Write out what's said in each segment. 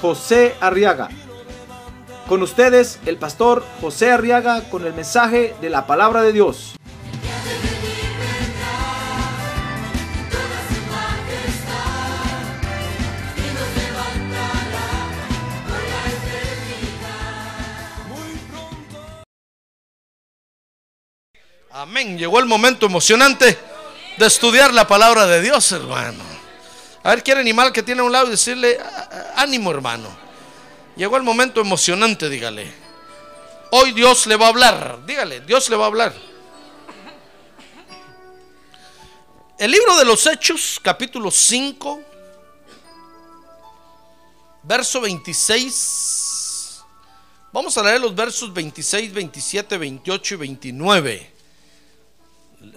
José Arriaga. Con ustedes, el pastor José Arriaga con el mensaje de la palabra de Dios. Amén. Llegó el momento emocionante de estudiar la palabra de Dios, hermano. A ver, quiere animal que tiene a un lado y decirle, ánimo, hermano. Llegó el momento emocionante, dígale. Hoy Dios le va a hablar. Dígale, Dios le va a hablar. El libro de los Hechos, capítulo 5, verso 26. Vamos a leer los versos 26, 27, 28 y 29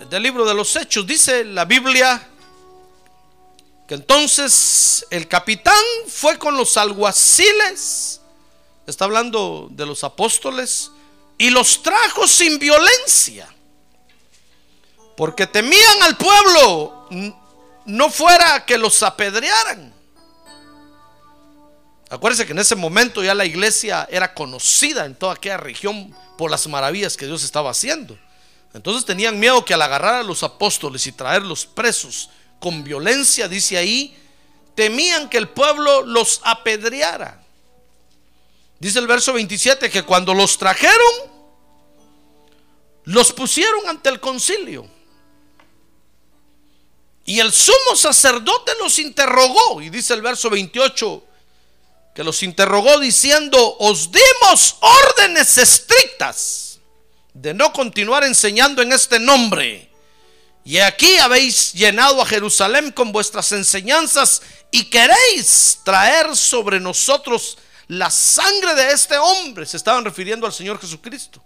del libro de los Hechos. Dice la Biblia que entonces el capitán fue con los alguaciles, está hablando de los apóstoles, y los trajo sin violencia, porque temían al pueblo, no fuera que los apedrearan. Acuérdense que en ese momento ya la iglesia era conocida en toda aquella región por las maravillas que Dios estaba haciendo. Entonces tenían miedo que al agarrar a los apóstoles y traerlos presos con violencia, dice ahí, temían que el pueblo los apedreara. Dice el verso 27 que cuando los trajeron, los pusieron ante el concilio. Y el sumo sacerdote los interrogó. Y dice el verso 28 que los interrogó diciendo, os dimos órdenes estrictas de no continuar enseñando en este nombre. Y aquí habéis llenado a Jerusalén con vuestras enseñanzas y queréis traer sobre nosotros la sangre de este hombre. Se estaban refiriendo al Señor Jesucristo.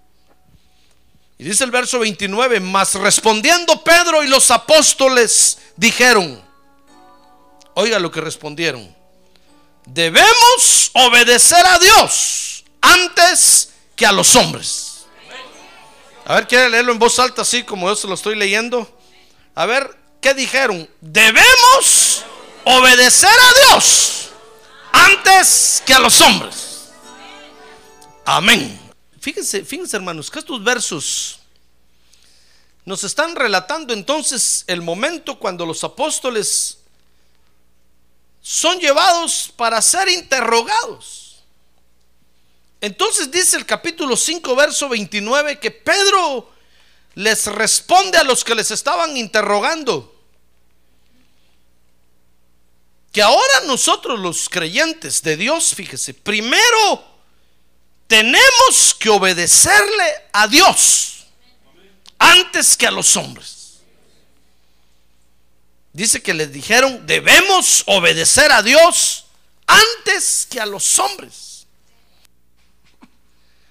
Y dice el verso 29, mas respondiendo Pedro y los apóstoles dijeron, oiga lo que respondieron, debemos obedecer a Dios antes que a los hombres. A ver, ¿quiere leerlo en voz alta así como yo se lo estoy leyendo? A ver, ¿qué dijeron? Debemos obedecer a Dios antes que a los hombres. Amén. Fíjense, fíjense hermanos, que estos versos nos están relatando entonces el momento cuando los apóstoles son llevados para ser interrogados. Entonces dice el capítulo 5, verso 29, que Pedro les responde a los que les estaban interrogando. Que ahora nosotros los creyentes de Dios, fíjese, primero tenemos que obedecerle a Dios antes que a los hombres. Dice que les dijeron, debemos obedecer a Dios antes que a los hombres.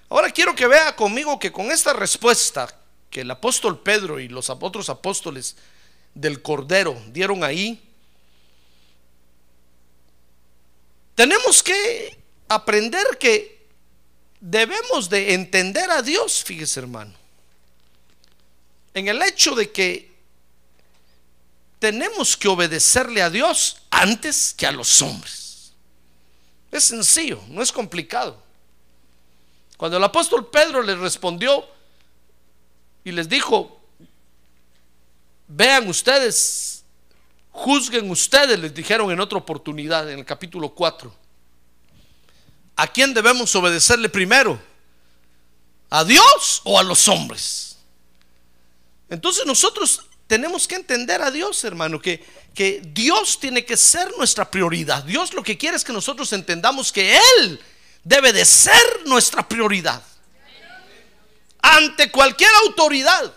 Ahora quiero que vea conmigo que con esta respuesta que el apóstol Pedro y los otros apóstoles del Cordero dieron ahí, tenemos que aprender que debemos de entender a Dios, fíjese hermano, en el hecho de que tenemos que obedecerle a Dios antes que a los hombres. Es sencillo, no es complicado. Cuando el apóstol Pedro les respondió y les dijo, vean ustedes, juzguen ustedes, les dijeron en otra oportunidad, en el capítulo 4, ¿a quién debemos obedecerle primero? ¿A Dios o a los hombres? Entonces nosotros tenemos que entender a Dios, hermano, que, que Dios tiene que ser nuestra prioridad. Dios lo que quiere es que nosotros entendamos que Él debe de ser nuestra prioridad. Ante cualquier autoridad,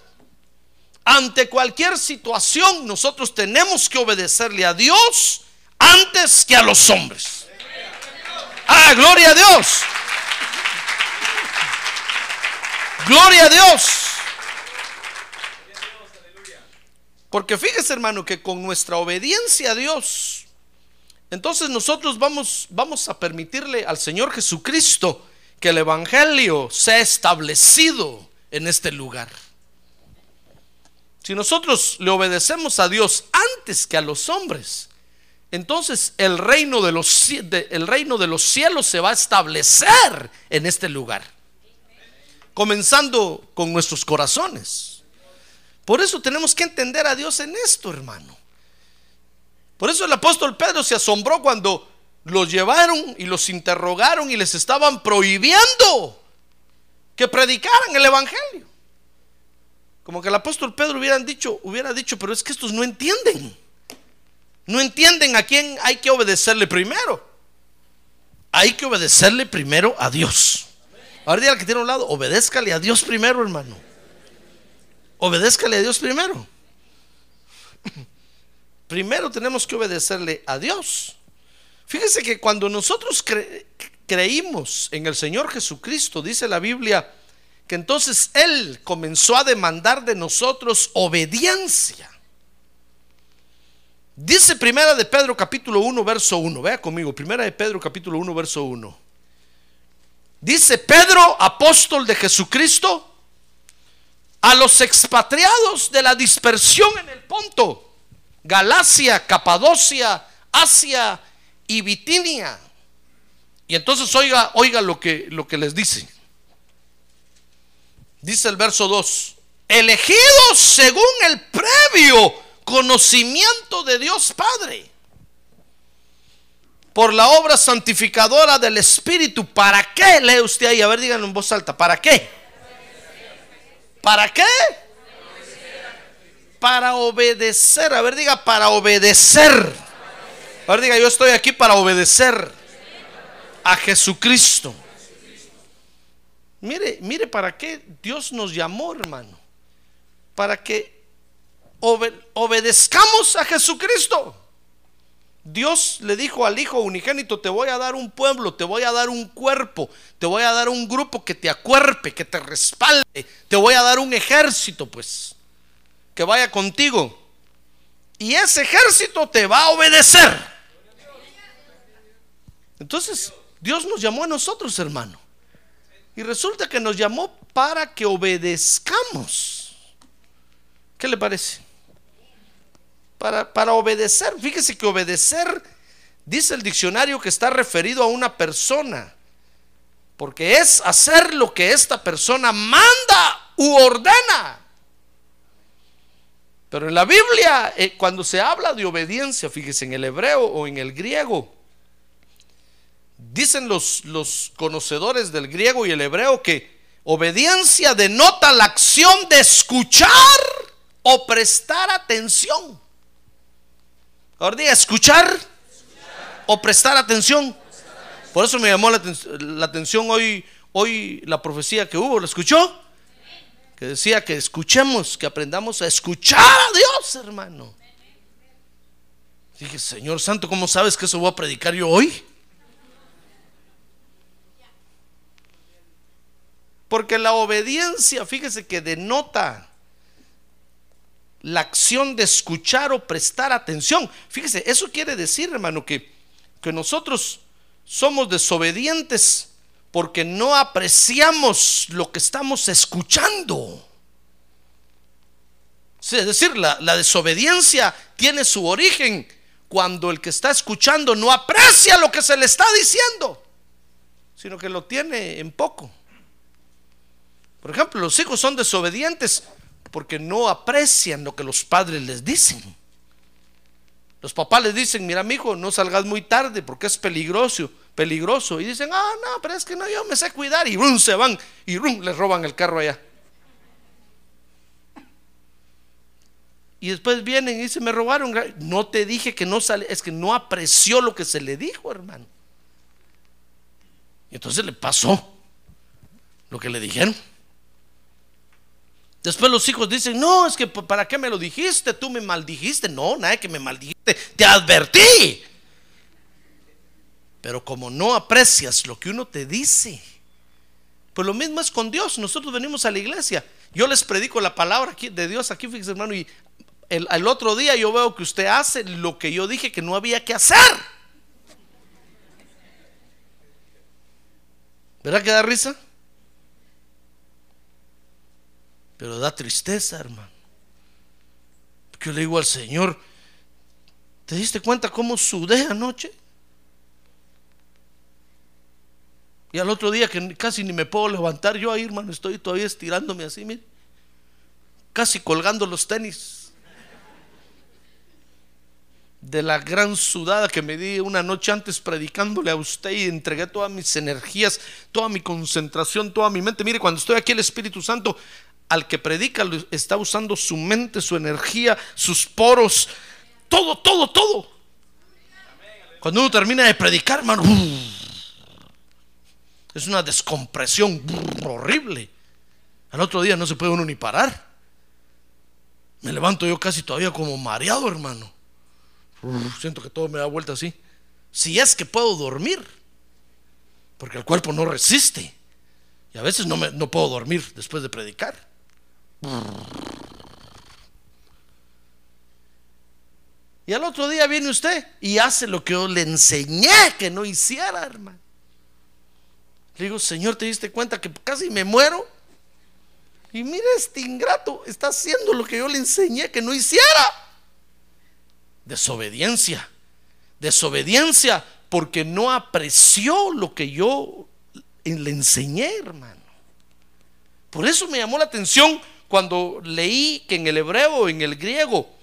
ante cualquier situación, nosotros tenemos que obedecerle a Dios antes que a los hombres. Ah, gloria a Dios. Gloria a Dios. Porque fíjese, hermano, que con nuestra obediencia a Dios, entonces nosotros vamos, vamos a permitirle al Señor Jesucristo que el Evangelio sea establecido en este lugar. Si nosotros le obedecemos a Dios antes que a los hombres, entonces el reino de los, el reino de los cielos se va a establecer en este lugar. Comenzando con nuestros corazones. Por eso tenemos que entender a Dios en esto, hermano. Por eso el apóstol Pedro se asombró cuando los llevaron y los interrogaron y les estaban prohibiendo que predicaran el evangelio. Como que el apóstol Pedro hubieran dicho, hubiera dicho, pero es que estos no entienden. No entienden a quién hay que obedecerle primero. Hay que obedecerle primero a Dios. Ahora diga que tiene a un lado, obedézcale a Dios primero, hermano. Obedézcale a Dios primero. Primero tenemos que obedecerle a Dios. Fíjese que cuando nosotros creímos en el Señor Jesucristo, dice la Biblia, que entonces Él comenzó a demandar de nosotros obediencia. Dice primera de Pedro capítulo 1 verso 1, vea conmigo, primera de Pedro capítulo 1 verso 1. Dice Pedro, apóstol de Jesucristo, a los expatriados de la dispersión en el Ponto, Galacia, Capadocia, Asia y Bitinia. Y entonces oiga, oiga lo que, lo que les dice. Dice el verso 2, elegidos según el previo conocimiento de Dios Padre por la obra santificadora del Espíritu. ¿Para qué? Lee usted ahí, a ver, díganlo en voz alta. ¿Para qué? ¿Para qué? Para obedecer. A ver, diga, para obedecer. A ver, diga, yo estoy aquí para obedecer a Jesucristo. Mire, mire para qué Dios nos llamó, hermano. Para que obedezcamos a Jesucristo. Dios le dijo al Hijo unigénito, te voy a dar un pueblo, te voy a dar un cuerpo, te voy a dar un grupo que te acuerpe, que te respalde, te voy a dar un ejército, pues, que vaya contigo. Y ese ejército te va a obedecer. Entonces, Dios nos llamó a nosotros, hermano. Y resulta que nos llamó para que obedezcamos. ¿Qué le parece? para, obedecer. Fíjese que obedecer, dice el diccionario, que está referido a una persona. Porque es hacer lo que esta persona manda u ordena. Pero en la Biblia, eh, cuando se habla de obediencia, fíjese en el hebreo o en el griego, dicen los, los conocedores del griego y el hebreo que obediencia denota la acción de escuchar o prestar atención. Ahora diga, escuchar, o prestar atención. Por eso me llamó la, atención hoy, hoy la profecía que hubo. ¿Lo escuchó? Que decía que escuchemos, que aprendamos a escuchar a Dios, hermano. Dije, Señor Santo, ¿cómo sabes que eso voy a predicar yo hoy? Porque la obediencia, fíjese que denota la acción de escuchar o prestar atención. Fíjese, eso quiere decir, hermano, que, que nosotros somos desobedientes porque no apreciamos lo que estamos escuchando. Es decir, la, la, desobediencia tiene su origen cuando el que está escuchando no aprecia lo que se le está diciendo, sino que lo tiene en poco. Por ejemplo, los hijos son desobedientes porque no aprecian lo que los padres les dicen. Los papás les dicen, mira, mi hijo, no salgas muy tarde porque es peligroso, peligroso. Y dicen, ah, no, pero es que no, yo me sé cuidar. Y se van y les roban el carro allá. Y después vienen y dicen, me robaron. No te dije que no sale, es que no apreció lo que se le dijo, hermano. Y entonces le pasó lo que le dijeron. Después los hijos dicen, no, es que ¿para qué me lo dijiste? Tú me maldijiste. No, nada que me maldijiste. Te advertí. Pero como no aprecias lo que uno te dice, pues lo mismo es con Dios. Nosotros venimos a la iglesia. Yo les predico la palabra de Dios aquí, fíjese hermano, y el, el otro día yo veo que usted hace lo que yo dije que no había que hacer. ¿Verdad que da risa? Pero da tristeza, hermano. Porque yo le digo al Señor, ¿te diste cuenta cómo sudé anoche? Y al otro día que casi ni me puedo levantar yo ahí, hermano, estoy todavía estirándome así, mire. Casi colgando los tenis de la gran sudada que me di una noche antes predicándole a usted y entregué todas mis energías, toda mi concentración, toda mi mente. Mire, cuando estoy aquí el Espíritu Santo, al que predica está usando su mente, su energía, sus poros, todo, todo, todo. Cuando uno termina de predicar, hermano, es una descompresión horrible. Al otro día no se puede uno ni parar. Me levanto yo casi todavía como mareado, hermano siento que todo me da vuelta así. Si es que puedo dormir, porque el cuerpo no resiste. Y a veces no, me, no puedo dormir después de predicar. Y al otro día viene usted y hace lo que yo le enseñé que no hiciera, hermano. Le digo, Señor, ¿te diste cuenta que casi me muero? Y mira, este ingrato está haciendo lo que yo le enseñé que no hiciera. Desobediencia. Desobediencia porque no apreció lo que yo le enseñé, hermano. Por eso me llamó la atención cuando leí que en el hebreo o en el griego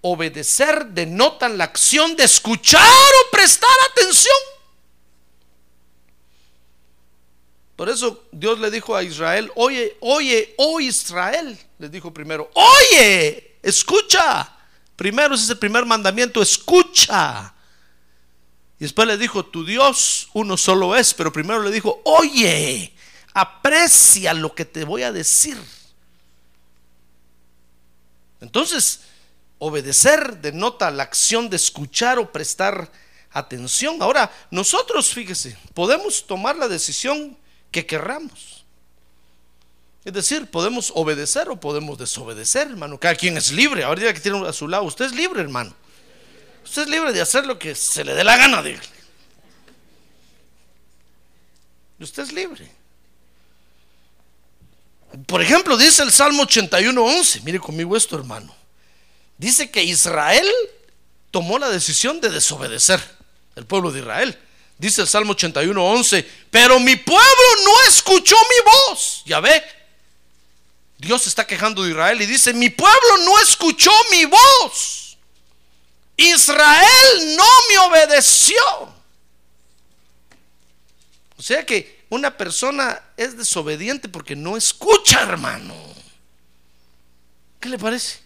obedecer denotan la acción de escuchar o prestar atención. Por eso Dios le dijo a Israel, oye, oye, oh Israel, les dijo primero, oye, escucha. Primero, ese es el primer mandamiento, escucha. Y después le dijo, tu Dios uno solo es, pero primero le dijo, oye, aprecia lo que te voy a decir. Entonces, obedecer denota la acción de escuchar o prestar atención. Ahora, nosotros, fíjese, podemos tomar la decisión que querramos. Es decir, podemos obedecer o podemos desobedecer, hermano. Cada quien es libre. Ahora que tiene a su lado, usted es libre, hermano. Usted es libre de hacer lo que se le dé la gana de Usted es libre. Por ejemplo, dice el Salmo 81.11. Mire conmigo esto, hermano. Dice que Israel tomó la decisión de desobedecer. El pueblo de Israel. Dice el Salmo 81.11. Pero mi pueblo no escuchó mi voz. Ya ve, Dios está quejando de Israel y dice, mi pueblo no escuchó mi voz. Israel no me obedeció. O sea que una persona es desobediente porque no escucha, hermano. ¿Qué le parece?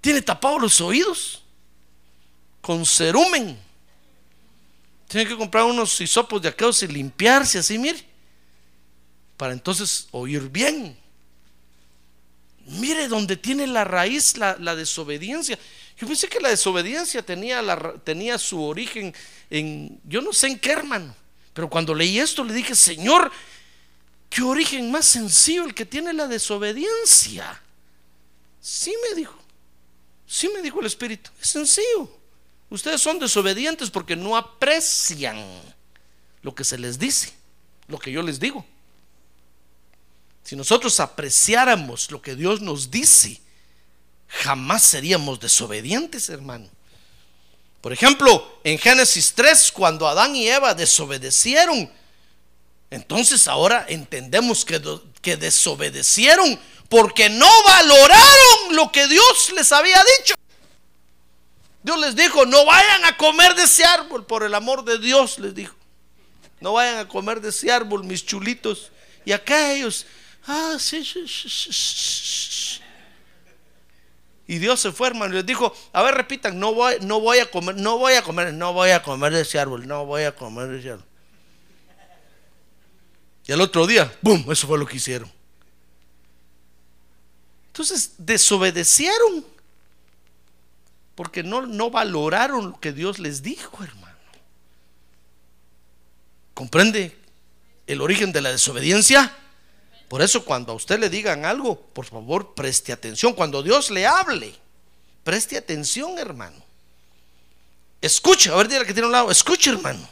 Tiene tapados los oídos con cerumen. Tiene que comprar unos hisopos de aquellos y limpiarse así, mire, para entonces oír bien. Mire donde tiene la raíz la, desobediencia. Yo pensé que la desobediencia tenía, tenía su origen en, yo no sé en qué hermano, pero cuando leí esto le dije, Señor, qué origen más sencillo el que tiene la desobediencia. Sí me dijo, sí me dijo el Espíritu, es sencillo. Ustedes son desobedientes porque no aprecian lo que se les dice, lo que yo les digo. Si nosotros apreciáramos lo que Dios nos dice, jamás seríamos desobedientes, hermano. Por ejemplo, en Génesis 3, cuando Adán y Eva desobedecieron, entonces ahora entendemos que, que desobedecieron porque no valoraron lo que Dios les había dicho. Dios les dijo, no vayan a comer de ese árbol, por el amor de Dios les dijo. No vayan a comer de ese árbol, mis chulitos. Y acá ellos, Ah, sí, sí, Y Dios se fue, hermano, y les dijo, a ver, repitan, no voy, no voy a comer, no voy a comer, no voy a comer de ese árbol, no voy a comer de ese árbol. Y al otro día, ¡boom! Eso fue lo que hicieron. Entonces, desobedecieron. Porque no, no valoraron lo que Dios les dijo, hermano. ¿Comprende el origen de la desobediencia? Por eso cuando a usted le digan algo, por favor, preste atención. Cuando Dios le hable, preste atención, hermano. Escuche, a ver, dile que tiene un lado, escuche, hermano.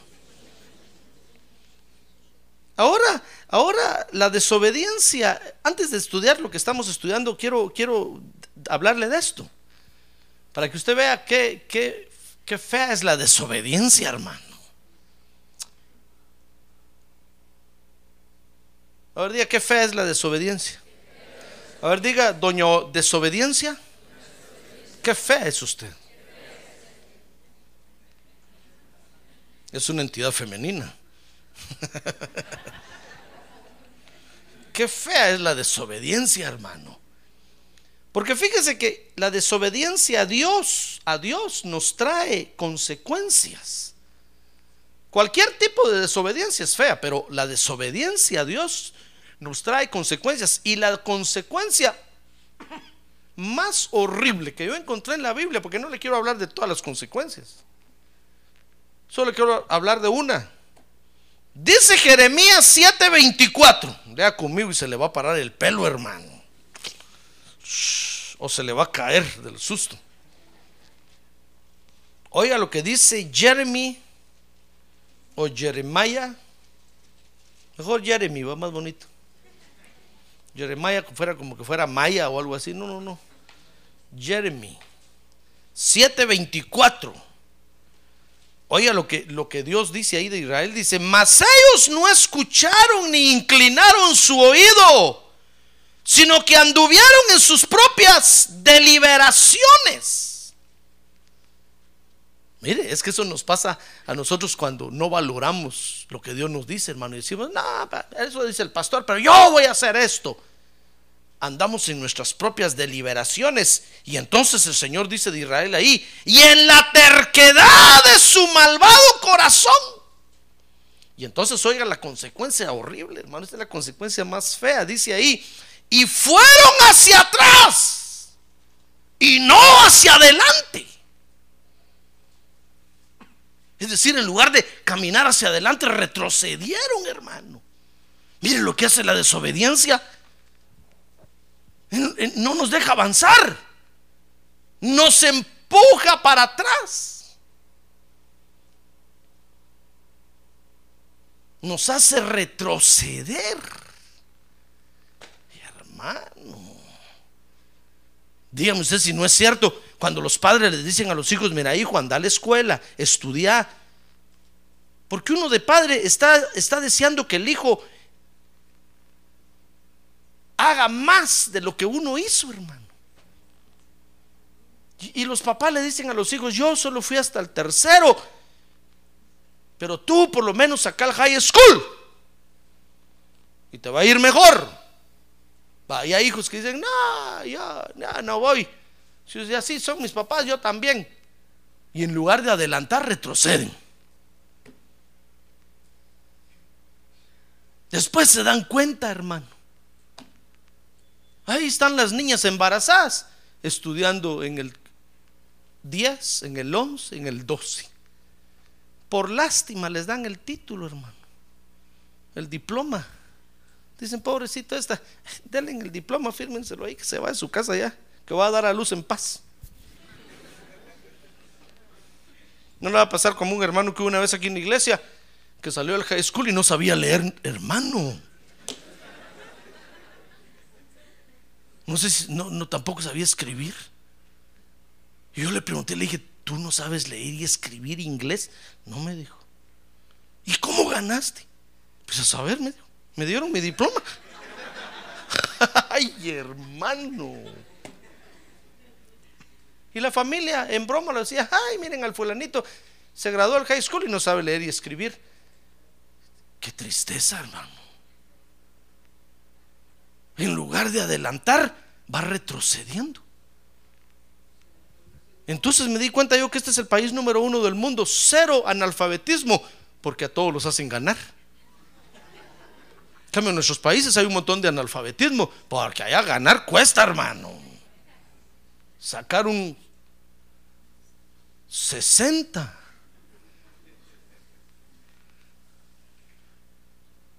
Ahora, ahora la desobediencia, antes de estudiar lo que estamos estudiando, quiero, quiero hablarle de esto. Para que usted vea qué, qué, qué fea es la desobediencia, hermano. A ver, diga, qué fea es la desobediencia. A ver, diga, doño, desobediencia. Qué fea es usted. Es una entidad femenina. Qué fea es la desobediencia, hermano. Porque fíjese que la desobediencia a Dios, a Dios nos trae consecuencias. Cualquier tipo de desobediencia es fea, pero la desobediencia a Dios nos trae consecuencias. Y la consecuencia más horrible que yo encontré en la Biblia, porque no le quiero hablar de todas las consecuencias, solo quiero hablar de una. Dice Jeremías 7:24, lea conmigo y se le va a parar el pelo, hermano. O se le va a caer del susto. Oiga lo que dice Jeremy o Jeremiah. Mejor Jeremy, va más bonito. Jeremiah fuera como que fuera Maya o algo así. No, no, no. Jeremy 7:24. Oiga lo que, lo que Dios dice ahí de Israel. Dice, mas ellos no escucharon ni inclinaron su oído, sino que anduvieron en sus propias deliberaciones. Mire, es que eso nos pasa a nosotros cuando no valoramos lo que Dios nos dice, hermano. Y decimos, no, eso dice el pastor, pero yo voy a hacer esto. Andamos en nuestras propias deliberaciones. Y entonces el Señor dice de Israel ahí, y en la terquedad de su malvado corazón. Y entonces oiga la consecuencia horrible, hermano. Esta es la consecuencia más fea. Dice ahí, y fueron hacia atrás y no hacia adelante. Es decir, en lugar de caminar hacia adelante, retrocedieron, hermano. Miren lo que hace la desobediencia. No nos deja avanzar. Nos empuja para atrás. Nos hace retroceder. Hermano. Dígame usted si no es cierto cuando los padres les dicen a los hijos, mira hijo, anda a la escuela, estudia. Porque uno de padre está, está deseando que el hijo haga más de lo que uno hizo, hermano. Y, los papás le dicen a los hijos, yo solo fui hasta el tercero, pero tú por lo menos acá al high school y te va a ir mejor. hay hijos que dicen, no, ya, ya no voy. Si así son mis papás, yo también. Y en lugar de adelantar, retroceden. Después se dan cuenta, hermano. Ahí están las niñas embarazadas, estudiando en el 10, en el 11, en el 12. Por lástima les dan el título, hermano. El diploma. Dicen, pobrecito esta, denle el diploma, fírmenselo ahí, que se va a su casa ya que va a dar a luz en paz. No le va a pasar como un hermano que una vez aquí en la iglesia, que salió del high school y no sabía leer, hermano. No sé si, no, tampoco sabía escribir. Y yo le pregunté, le dije, ¿tú no sabes leer y escribir inglés? No me dijo. ¿Y cómo ganaste? Pues a saber, me dieron mi diploma. Ay, hermano. Y la familia en broma lo decía, ay, miren al fulanito, se graduó al high school y no sabe leer y escribir. Qué tristeza, hermano. En lugar de adelantar, va retrocediendo. Entonces me di cuenta yo que este es el país número uno del mundo, cero analfabetismo, porque a todos los hacen ganar. En cambio, en nuestros países hay un montón de analfabetismo, porque allá ganar cuesta, hermano. Sacar un 60.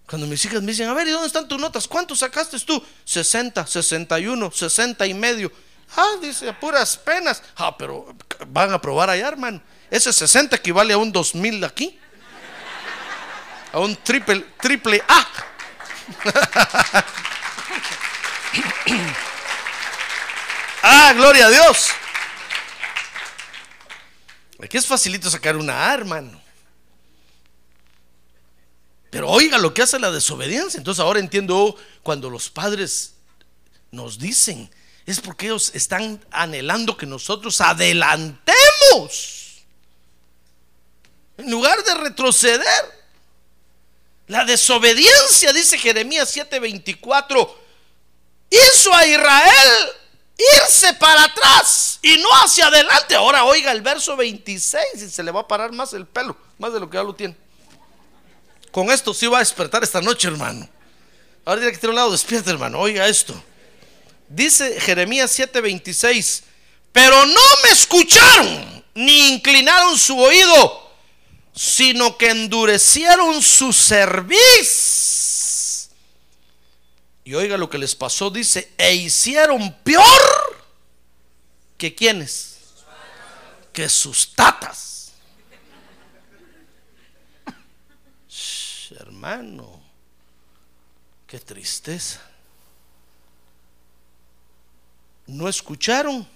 Cuando mis hijas me dicen, a ver, ¿y dónde están tus notas? ¿Cuánto sacaste tú? 60, 61, 60 y medio. Ah, dice, puras penas. Ah, pero van a probar allá, hermano. Ese 60 equivale a un 2000 aquí. A un triple, triple A. ah, gloria a Dios. Aquí es facilito sacar una A, hermano. Pero oiga lo que hace la desobediencia. Entonces ahora entiendo cuando los padres nos dicen, es porque ellos están anhelando que nosotros adelantemos. En lugar de retroceder. La desobediencia, dice Jeremías 7:24, hizo a Israel irse para atrás y no hacia adelante. Ahora oiga el verso 26 y se le va a parar más el pelo, más de lo que ya lo tiene. Con esto sí va a despertar esta noche, hermano. Ahora tiene que tener un lado, despierta, hermano. Oiga esto. Dice Jeremías 7:26, pero no me escucharon ni inclinaron su oído, sino que endurecieron su cerviz. Y oiga lo que les pasó, dice, e hicieron peor que quienes, que sus tatas. hermano, qué tristeza. no escucharon.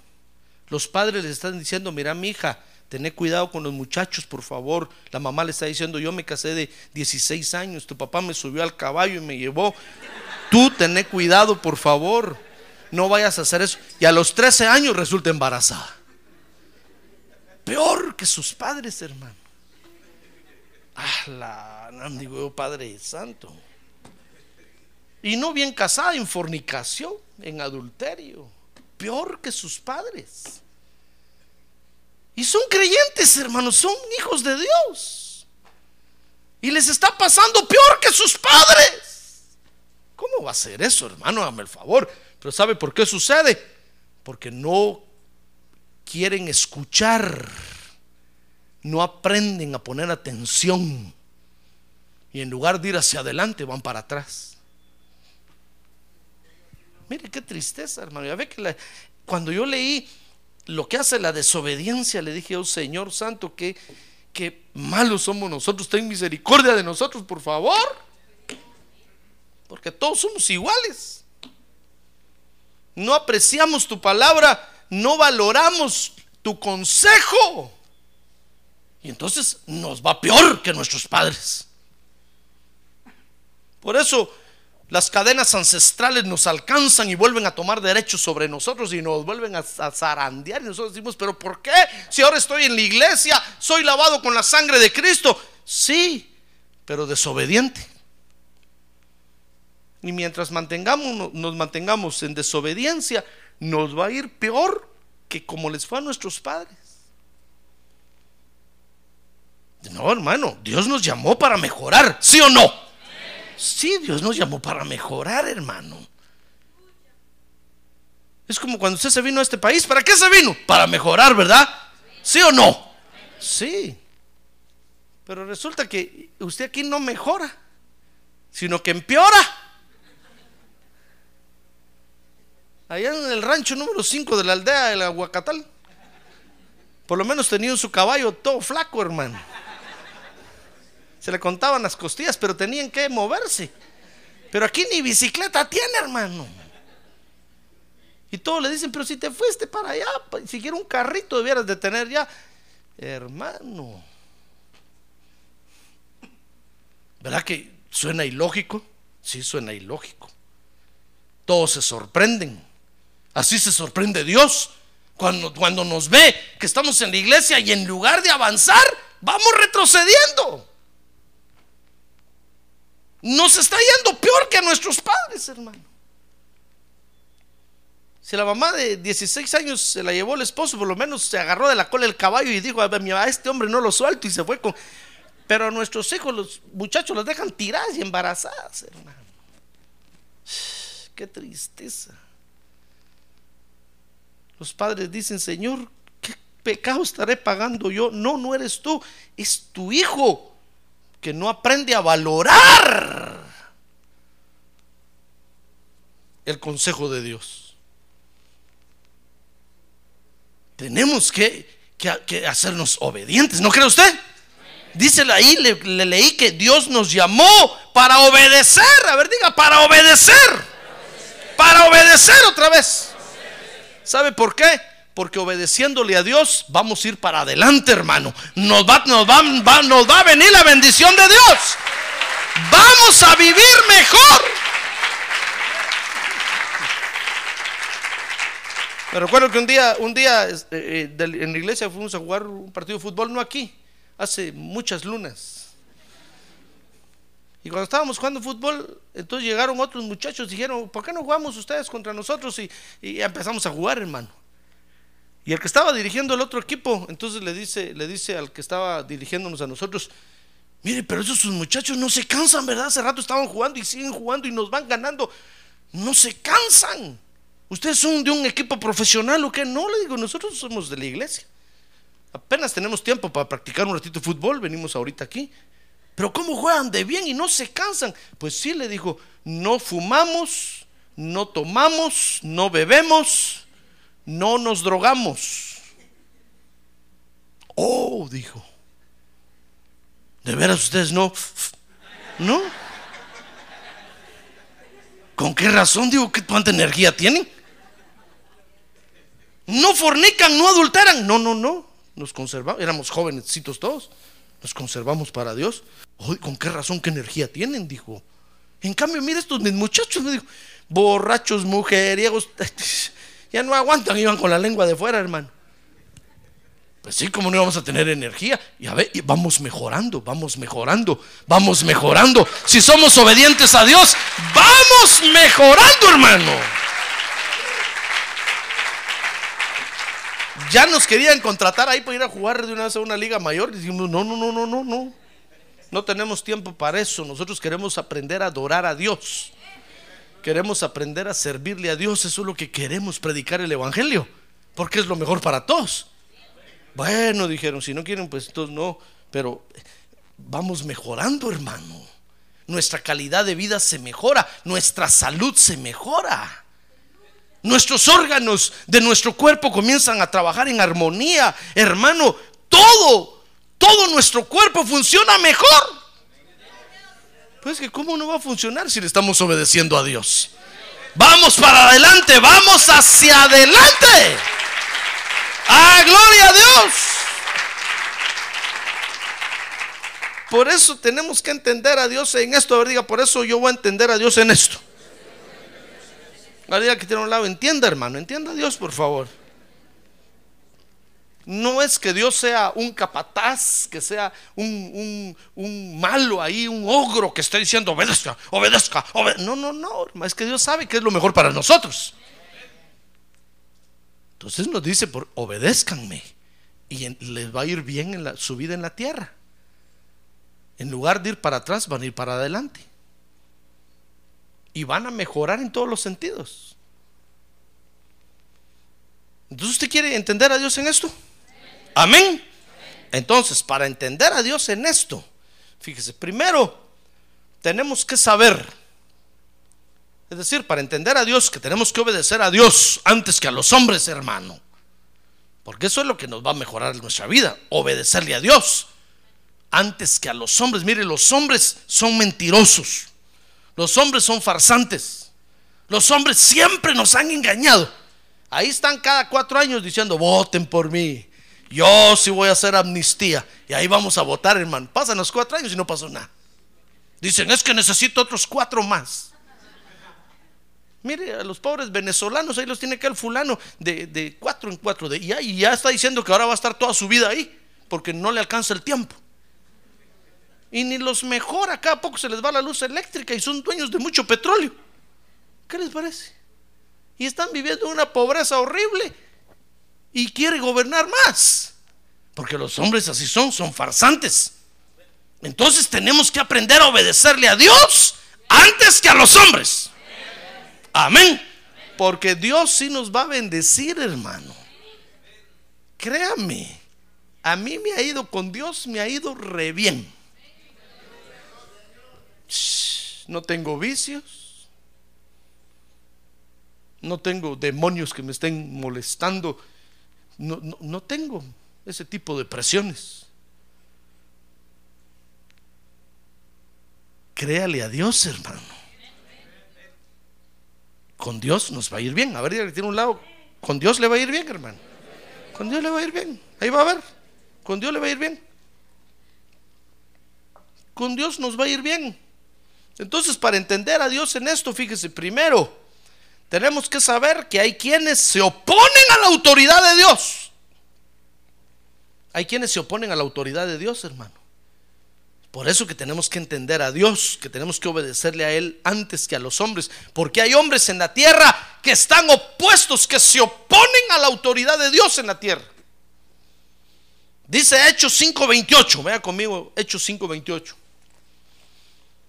Los padres le están diciendo, mira mi hija, tené cuidado con los muchachos, por favor. La mamá le está diciendo, yo me casé de 16 años, tu papá me subió al caballo y me llevó. Tú tené cuidado, por favor. No vayas a hacer eso. Y a los 13 años resulta embarazada. Peor que sus padres, hermano. Ah, la, digo Padre Santo. Y no bien casada, en fornicación, en adulterio peor que sus padres. Y son creyentes, hermanos, son hijos de Dios. Y les está pasando peor que sus padres. ¿Cómo va a ser eso, hermano? Hágame el favor. Pero ¿sabe por qué sucede? Porque no quieren escuchar. No aprenden a poner atención. Y en lugar de ir hacia adelante, van para atrás. Mire qué tristeza, hermano. Ya ve que cuando yo leí lo que hace la desobediencia, le dije, oh Señor Santo, que, que malos somos nosotros. Ten misericordia de nosotros, por favor. Porque todos somos iguales. No apreciamos tu palabra, no valoramos tu consejo. Y entonces nos va peor que nuestros padres. Por eso las cadenas ancestrales nos alcanzan y vuelven a tomar derechos sobre nosotros y nos vuelven a, zarandear. Y nosotros decimos, pero ¿por qué? Si ahora estoy en la iglesia, soy lavado con la sangre de Cristo. Sí, pero desobediente. Y mientras mantengamos, nos mantengamos en desobediencia, nos va a ir peor que como les fue a nuestros padres. No, hermano, Dios nos llamó para mejorar, ¿sí o no? Sí, Dios nos llamó para mejorar, hermano. Es como cuando usted se vino a este país. ¿Para qué se vino? Para mejorar, ¿verdad? ¿Sí o no? Sí. Pero resulta que usted aquí no mejora, sino que empeora. Allá en el rancho número 5 de la aldea del Aguacatal. Por lo menos tenía su caballo todo flaco, hermano se le contaban las costillas, pero tenían que moverse. Pero aquí ni bicicleta tiene, hermano. Y todos le dicen, pero si te fuiste para allá, siquiera un carrito debieras de tener ya. Hermano. ¿Verdad que suena ilógico? Sí, suena ilógico. Todos se sorprenden. Así se sorprende Dios cuando, cuando nos ve que estamos en la iglesia y en lugar de avanzar, vamos retrocediendo. Nos está yendo peor que a nuestros padres, hermano. Si la mamá de 16 años se la llevó el esposo, por lo menos se agarró de la cola el caballo y dijo, a este hombre no lo suelto y se fue con... Pero a nuestros hijos, los muchachos los dejan tiradas y embarazadas, hermano. Qué tristeza. Los padres dicen, Señor, ¿qué pecado estaré pagando yo? No, no eres tú, es tu hijo que no aprende a valorar el consejo de Dios. Tenemos que, hacernos obedientes, ¿no cree usted? Dice ahí, le, leí que Dios nos llamó para obedecer. A ver, diga, para obedecer. Para obedecer, para obedecer otra vez. ¿Sabe por qué? Porque obedeciéndole a Dios vamos a ir para adelante, hermano. Nos va, a venir la bendición de Dios. Vamos a vivir mejor. Me recuerdo que un día, un día este, eh, en la iglesia fuimos a jugar un partido de fútbol, no aquí, hace muchas lunas. Y cuando estábamos jugando fútbol, entonces llegaron otros muchachos, dijeron, ¿por qué no jugamos ustedes contra nosotros? Y, y empezamos a jugar, hermano. Y el que estaba dirigiendo el otro equipo, entonces le dice, le dice al que estaba dirigiéndonos a nosotros, mire, pero esos muchachos no se cansan, ¿verdad? Hace rato estaban jugando y siguen jugando y nos van ganando. No se cansan. ¿Ustedes son de un equipo profesional o qué? No, le digo, nosotros somos de la iglesia. Apenas tenemos tiempo para practicar un ratito de fútbol, venimos ahorita aquí. Pero ¿cómo juegan de bien y no se cansan? Pues sí, le dijo, no fumamos, no tomamos, no bebemos, no nos drogamos. Oh, dijo. ¿De veras ustedes no? ¿No? ¿Con qué razón digo que cuánta energía tienen? No fornican, no adulteran. No, no, no. Nos conservamos. Éramos jovencitos todos. Nos conservamos para Dios. ¿Con qué razón, qué energía tienen? Dijo. En cambio, mira estos mis muchachos, me dijo, borrachos, mujeriegos, ya no aguantan, iban con la lengua de fuera, hermano. Pues sí, como no íbamos a tener energía. Y a ver, vamos mejorando, vamos mejorando, vamos mejorando. Si somos obedientes a Dios, vamos mejorando, hermano. ya nos querían contratar ahí para ir a jugar de una vez a una liga mayor. Y dijimos, no, no, no, no, no, no. No tenemos tiempo para eso. Nosotros queremos aprender a adorar a Dios. Queremos aprender a servirle a Dios. Eso es lo que queremos, predicar el Evangelio. Porque es lo mejor para todos. Bueno, dijeron, si no quieren, pues entonces no. Pero vamos mejorando, hermano. Nuestra calidad de vida se mejora. Nuestra salud se mejora. Nuestros órganos de nuestro cuerpo comienzan a trabajar en armonía. Hermano, todo, todo nuestro cuerpo funciona mejor. Pues que cómo no va a funcionar si le estamos obedeciendo a Dios. Vamos para adelante, vamos hacia adelante. ¡Ah, gloria a Dios! Por eso tenemos que entender a Dios en esto. A ver, diga, por eso yo voy a entender a Dios en esto. La que tiene un lado, entienda hermano, entienda a Dios por favor. No es que Dios sea un capataz, que sea un, malo ahí, un ogro que esté diciendo obedezca, obedezca. No, no, no, es que Dios sabe que es lo mejor para nosotros. Entonces nos dice, por, obedézcanme y les va a ir bien en su vida en la tierra. En lugar de ir para atrás, van a ir para adelante y van a mejorar en todos los sentidos. Entonces, ¿usted quiere entender a Dios en esto? Amén. Entonces, para entender a Dios en esto, fíjese, primero tenemos que saber, es decir, para entender a Dios, que tenemos que obedecer a Dios antes que a los hombres, hermano. Porque eso es lo que nos va a mejorar nuestra vida, obedecerle a Dios antes que a los hombres. Mire, los hombres son mentirosos. Los hombres son farsantes. Los hombres siempre nos han engañado. Ahí están cada cuatro años diciendo, voten por mí. Yo sí voy a hacer amnistía. Y ahí vamos a votar, hermano. Pasan los cuatro años y no pasó nada. Dicen, es que necesito otros cuatro más. Mire, a los pobres venezolanos, ahí los tiene que el fulano de, cuatro en cuatro. De, y, ya está diciendo que ahora va a estar toda su vida ahí, porque no le alcanza el tiempo. Y ni los mejora, cada poco se les va la luz eléctrica y son dueños de mucho petróleo. ¿Qué les parece? Y están viviendo una pobreza horrible y quiere gobernar más. Porque los hombres así son, son farsantes. Entonces tenemos que aprender a obedecerle a Dios antes que a los hombres. Amén. Porque Dios sí nos va a bendecir, hermano. Créame, a mí me ha ido con Dios, me ha ido re bien. no tengo vicios, no tengo demonios que me estén molestando, no, no, tengo ese tipo de presiones. Créale a Dios, hermano. Con Dios nos va a ir bien. A ver, tiene un lado. Con Dios le va a ir bien, hermano. Con Dios le va a ir bien. Ahí va a ver. Con Dios le va a ir bien. Con Dios nos va a ir bien. Entonces, para entender a Dios en esto, fíjese, primero, tenemos que saber que hay quienes se oponen a la autoridad de Dios. Hay quienes se oponen a la autoridad de Dios, hermano. Por eso que tenemos que entender a Dios, que tenemos que obedecerle a Él antes que a los hombres. Porque hay hombres en la tierra que están opuestos, que se oponen a la autoridad de Dios en la tierra. Dice Hechos 5.28, vea conmigo Hechos 5.28.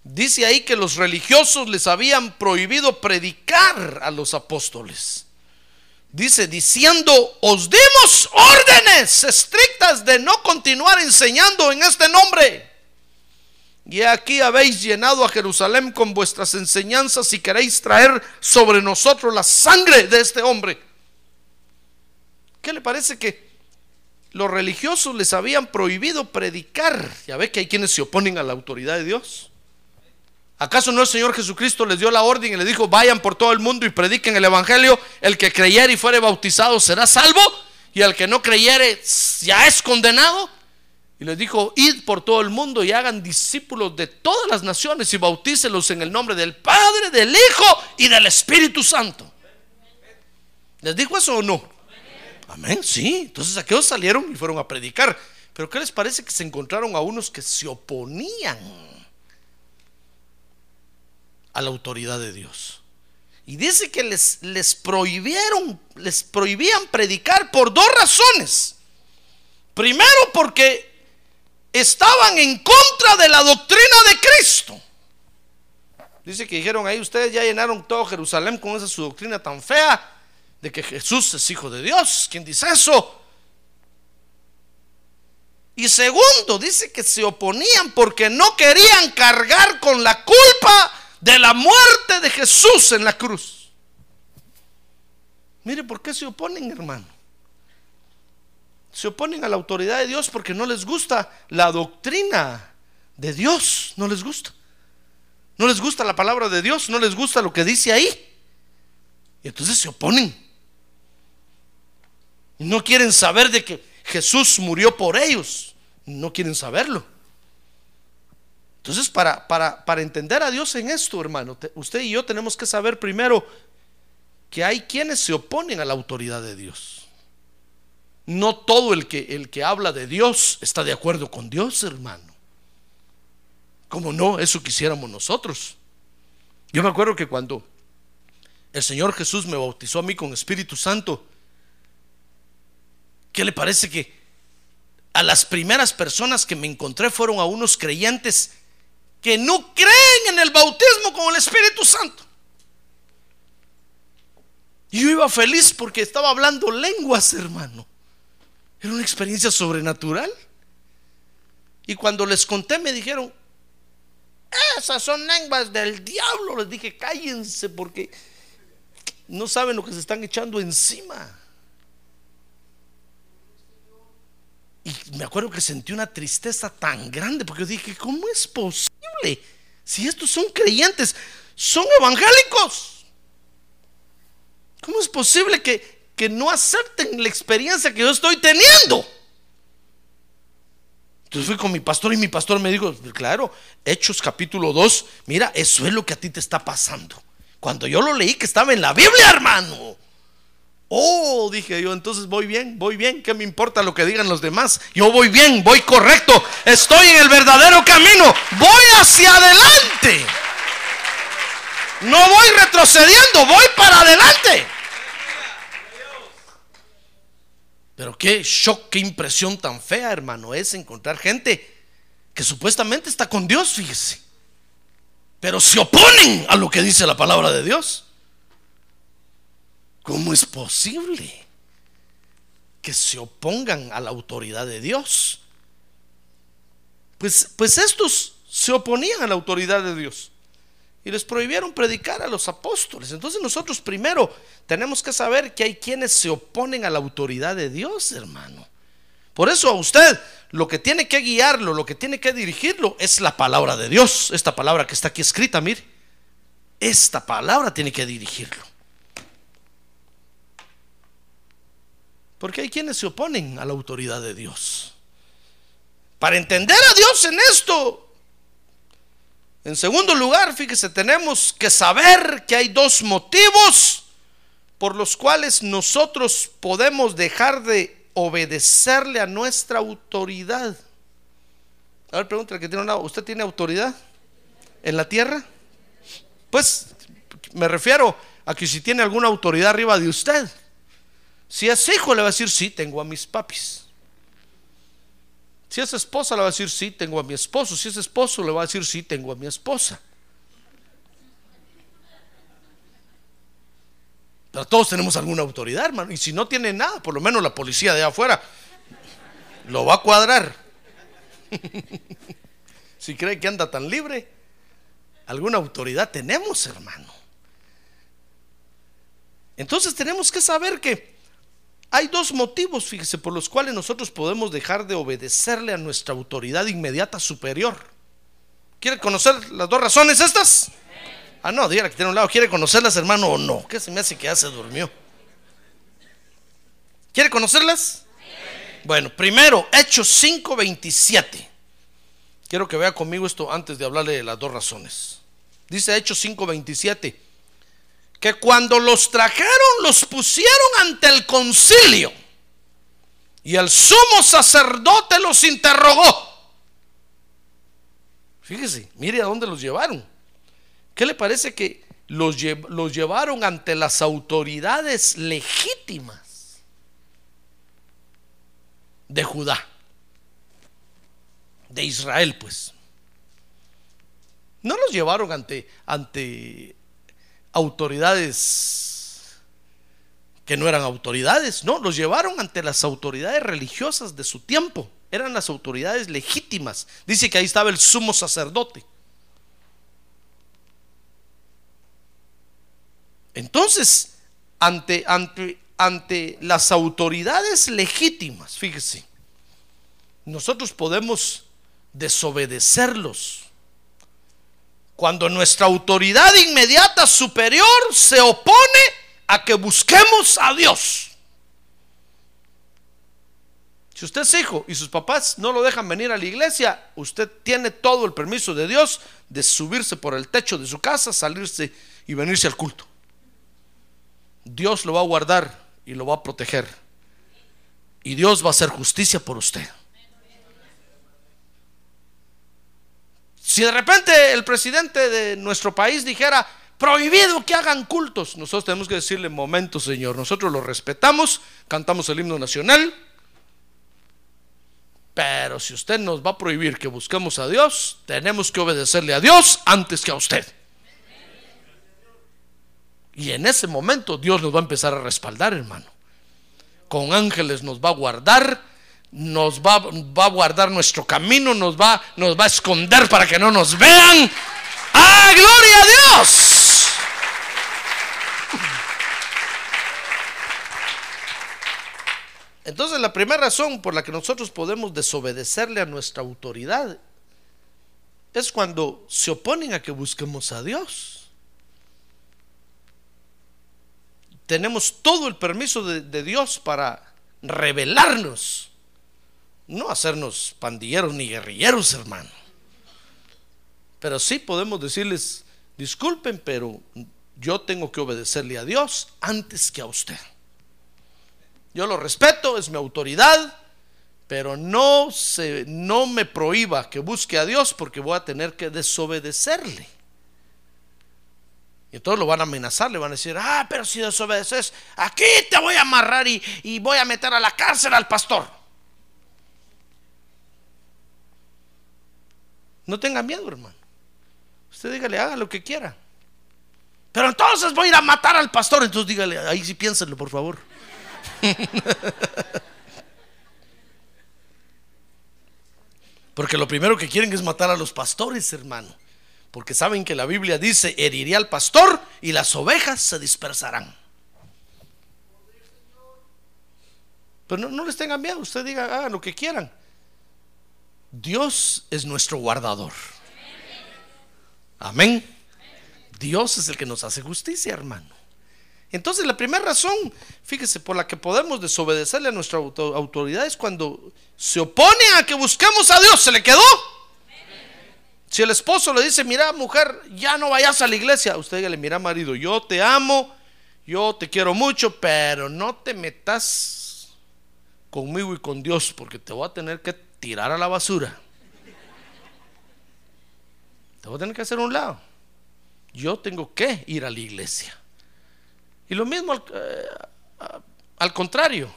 Dice ahí que los religiosos les habían prohibido predicar a los apóstoles. Dice, diciendo, os dimos órdenes estrictas de no continuar enseñando en este nombre. Y aquí habéis llenado a Jerusalén con vuestras enseñanzas y queréis traer sobre nosotros la sangre de este hombre. ¿Qué le parece que los religiosos les habían prohibido predicar? Ya ve que hay quienes se oponen a la autoridad de Dios. ¿Acaso no el Señor Jesucristo les dio la orden y les dijo, vayan por todo el mundo y prediquen el Evangelio? El que creyere y fuere bautizado será salvo y el que no creyere ya es condenado. Y les dijo, id por todo el mundo y hagan discípulos de todas las naciones y bautícelos en el nombre del Padre, del Hijo y del Espíritu Santo. ¿Les dijo eso o no? Amén, sí. Entonces aquellos salieron y fueron a predicar. Pero ¿qué les parece que se encontraron a unos que se oponían? A la autoridad de Dios. Y dice que les, les prohibieron, les prohibían predicar por dos razones. Primero porque estaban en contra de la doctrina de Cristo. Dice que dijeron ahí, ustedes ya llenaron todo Jerusalén con esa su doctrina tan fea de que Jesús es hijo de Dios. ¿Quién dice eso? Y segundo, dice que se oponían porque no querían cargar con la culpa de la muerte de Jesús en la cruz. Mire, ¿por qué se oponen, hermano? Se oponen a la autoridad de Dios porque no les gusta la doctrina de Dios, no les gusta. No les gusta la palabra de Dios, no les gusta lo que dice ahí. Y entonces se oponen. No quieren saber de que Jesús murió por ellos. No quieren saberlo. Entonces, para, para, entender a Dios en esto, hermano, usted y yo tenemos que saber primero que hay quienes se oponen a la autoridad de Dios. No todo el que, el que habla de Dios está de acuerdo con Dios, hermano. Como no, eso quisiéramos nosotros. Yo me acuerdo que cuando el Señor Jesús me bautizó a mí con Espíritu Santo, ¿qué le parece que a las primeras personas que me encontré fueron a unos creyentes que no creen en el bautismo con el Espíritu Santo. Y yo iba feliz porque estaba hablando lenguas, hermano. Era una experiencia sobrenatural. Y cuando les conté me dijeron, esas son lenguas del diablo. Les dije, cállense porque no saben lo que se están echando encima. Y me acuerdo que sentí una tristeza tan grande porque yo dije, ¿cómo es posible? Si estos son creyentes, son evangélicos. ¿Cómo es posible que, que no acepten la experiencia que yo estoy teniendo? Entonces fui con mi pastor y mi pastor me dijo, claro, Hechos capítulo 2, mira, eso es lo que a ti te está pasando. Cuando yo lo leí que estaba en la Biblia, hermano. Oh, dije yo, entonces voy bien, voy bien, ¿qué me importa lo que digan los demás? Yo voy bien, voy correcto, estoy en el verdadero camino, voy hacia adelante. No voy retrocediendo, voy para adelante. Pero qué shock, qué impresión tan fea, hermano, es encontrar gente que supuestamente está con Dios, fíjese, pero se oponen a lo que dice la palabra de Dios. ¿Cómo es posible que se opongan a la autoridad de Dios? Pues, pues estos se oponían a la autoridad de Dios. y les prohibieron predicar a los apóstoles. Entonces nosotros primero tenemos que saber que hay quienes se oponen a la autoridad de Dios, hermano. Por eso a usted lo que tiene que guiarlo, lo que tiene que dirigirlo es la palabra de Dios. Esta palabra que está aquí escrita, mire. Esta palabra tiene que dirigirlo. Porque hay quienes se oponen a la autoridad de Dios. Para entender a Dios en esto, en segundo lugar, fíjese, tenemos que saber que hay dos motivos por los cuales nosotros podemos dejar de obedecerle a nuestra autoridad. A ver, pregúntale que tiene una, ¿usted tiene autoridad en la tierra? Pues me refiero a que si tiene alguna autoridad arriba de usted. Si es hijo, le va a decir, sí, tengo a mis papis. Si es esposa, le va a decir, sí, tengo a mi esposo. Si es esposo, le va a decir, sí, tengo a mi esposa. Pero todos tenemos alguna autoridad, hermano. Y si no tiene nada, por lo menos la policía de afuera lo va a cuadrar. si cree que anda tan libre, alguna autoridad tenemos, hermano. Entonces tenemos que saber que hay dos motivos, fíjese, por los cuales nosotros podemos dejar de obedecerle a nuestra autoridad inmediata superior. ¿Quiere conocer las dos razones estas? Ah, no, dígale que tiene un lado. ¿Quiere conocerlas, hermano, o no? ¿Qué se me hace que ya se durmió? ¿Quiere conocerlas? Bueno, primero, Hechos 5:27. Quiero que vea conmigo esto antes de hablarle de las dos razones. Dice Hechos 5:27 que cuando los trajeron los pusieron ante el concilio y el sumo sacerdote los interrogó. Fíjese, mire a dónde los llevaron. ¿Qué le parece que los, los llevaron ante las autoridades legítimas de Judá, de Israel, pues? No los llevaron ante, ante autoridades que no eran autoridades, no, los llevaron ante las autoridades religiosas de su tiempo, eran las autoridades legítimas. Dice que ahí estaba el sumo sacerdote. Entonces, ante, ante, ante las autoridades legítimas, fíjese, nosotros podemos desobedecerlos cuando nuestra autoridad inmediata superior se opone a que busquemos a Dios. Si usted es hijo y sus papás no lo dejan venir a la iglesia, usted tiene todo el permiso de Dios de subirse por el techo de su casa, salirse y venirse al culto. Dios lo va a guardar y lo va a proteger. Y Dios va a hacer justicia por usted. Si de repente el presidente de nuestro país dijera, prohibido que hagan cultos, nosotros tenemos que decirle, momento Señor, nosotros lo respetamos, cantamos el himno nacional, pero si usted nos va a prohibir que busquemos a Dios, tenemos que obedecerle a Dios antes que a usted. Y en ese momento Dios nos va a empezar a respaldar, hermano. Con ángeles nos va a guardar, nos va, va, a guardar nuestro camino, nos va, nos va a esconder para que no nos vean. ¡Ah, gloria a Dios! Entonces la primera razón por la que nosotros podemos desobedecerle a nuestra autoridad es cuando se oponen a que busquemos a Dios. Tenemos todo el permiso de, de Dios para revelarnos no hacernos pandilleros ni guerrilleros, hermano. Pero sí podemos decirles, disculpen, pero yo tengo que obedecerle a Dios antes que a usted. Yo lo respeto, es mi autoridad, pero no, se, no me prohíba que busque a Dios porque voy a tener que desobedecerle. Y todos lo van a amenazar, le van a decir, ah, pero si desobedeces, aquí te voy a amarrar y, y voy a meter a la cárcel al pastor. No tenga miedo, hermano. Usted dígale, haga lo que quiera. Pero entonces voy a ir a matar al pastor. Entonces dígale, ahí sí piénsenlo, por favor. Porque lo primero que quieren es matar a los pastores, hermano. Porque saben que la Biblia dice, heriría al pastor y las ovejas se dispersarán. Pero no, no les tengan miedo, usted diga, hagan lo que quieran. Dios es nuestro guardador. Amén. Dios es el que nos hace justicia, hermano. Entonces la primera razón, fíjese, por la que podemos desobedecerle a nuestra autoridad es cuando se opone a que busquemos a Dios. ¿Se le quedó? Si el esposo le dice, mira mujer, ya no vayas a la iglesia, usted dígale, mira marido, yo te amo, yo te quiero mucho, pero no te metas conmigo y con Dios, porque te voy a tener que tirar a la basura. Te voy a tener que hacer un lado. Yo tengo que ir a la iglesia. Y lo mismo al, eh, al contrario.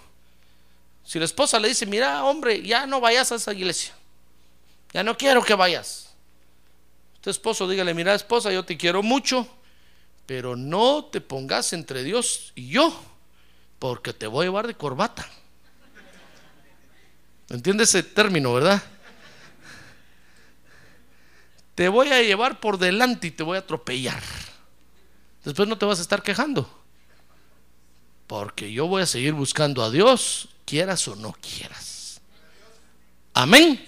Si la esposa le dice, mira, hombre, ya no vayas a esa iglesia. Ya no quiero que vayas. Tu esposo dígale, mira, esposa, yo te quiero mucho, pero no te pongas entre Dios y yo, porque te voy a llevar de corbata. ¿Entiendes ese término, verdad? Te voy a llevar por delante y te voy a atropellar. Después no te vas a estar quejando. Porque yo voy a seguir buscando a Dios, quieras o no quieras. Amén.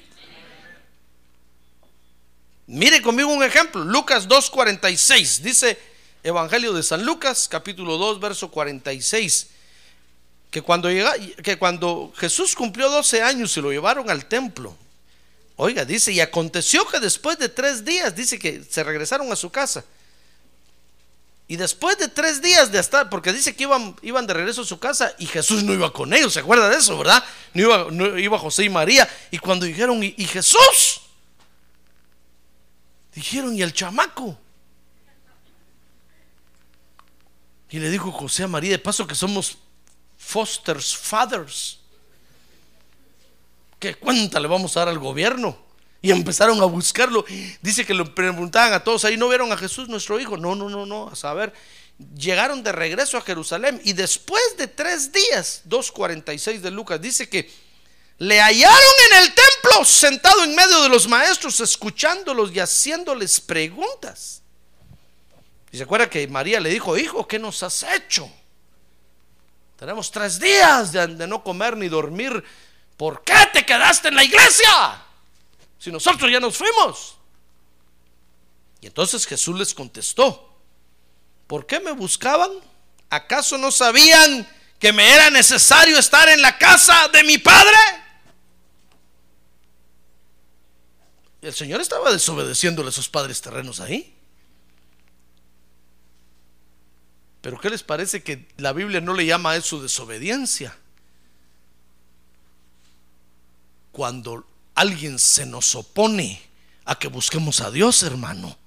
Mire conmigo un ejemplo, Lucas 2.46, dice Evangelio de San Lucas, capítulo 2, verso 46, que cuando, llega, que cuando Jesús cumplió 12 años se lo llevaron al templo, oiga, dice, y aconteció que después de tres días, dice que se regresaron a su casa, y después de tres días de estar, porque dice que iban, iban de regreso a su casa y Jesús no iba con ellos, ¿se acuerda de eso, verdad? No iba, no iba José y María. Y cuando dijeron, ¿y, y Jesús? Dijeron, ¿y el chamaco? Y le dijo José a María, de paso que somos fosters, fathers. ¿Qué cuenta le vamos a dar al gobierno? Y empezaron a buscarlo. Dice que lo preguntaban a todos, ahí no vieron a Jesús, nuestro hijo. No, no, no, no, a saber. Llegaron de regreso a Jerusalén y después de tres días, 2.46 de Lucas, dice que le hallaron en el templo sentado en medio de los maestros, escuchándolos y haciéndoles preguntas. Y se acuerda que María le dijo, hijo, ¿qué nos has hecho? Tenemos tres días de, no comer ni dormir. ¿Por qué te quedaste en la iglesia? Si nosotros ya nos fuimos. Y entonces Jesús les contestó, ¿por qué me buscaban? ¿Acaso no sabían que me era necesario estar en la casa de mi padre? El Señor estaba desobedeciéndole a sus padres terrenos ahí. Pero ¿qué les parece que la Biblia no le llama a eso desobediencia? Cuando alguien se nos opone a que busquemos a Dios, hermano,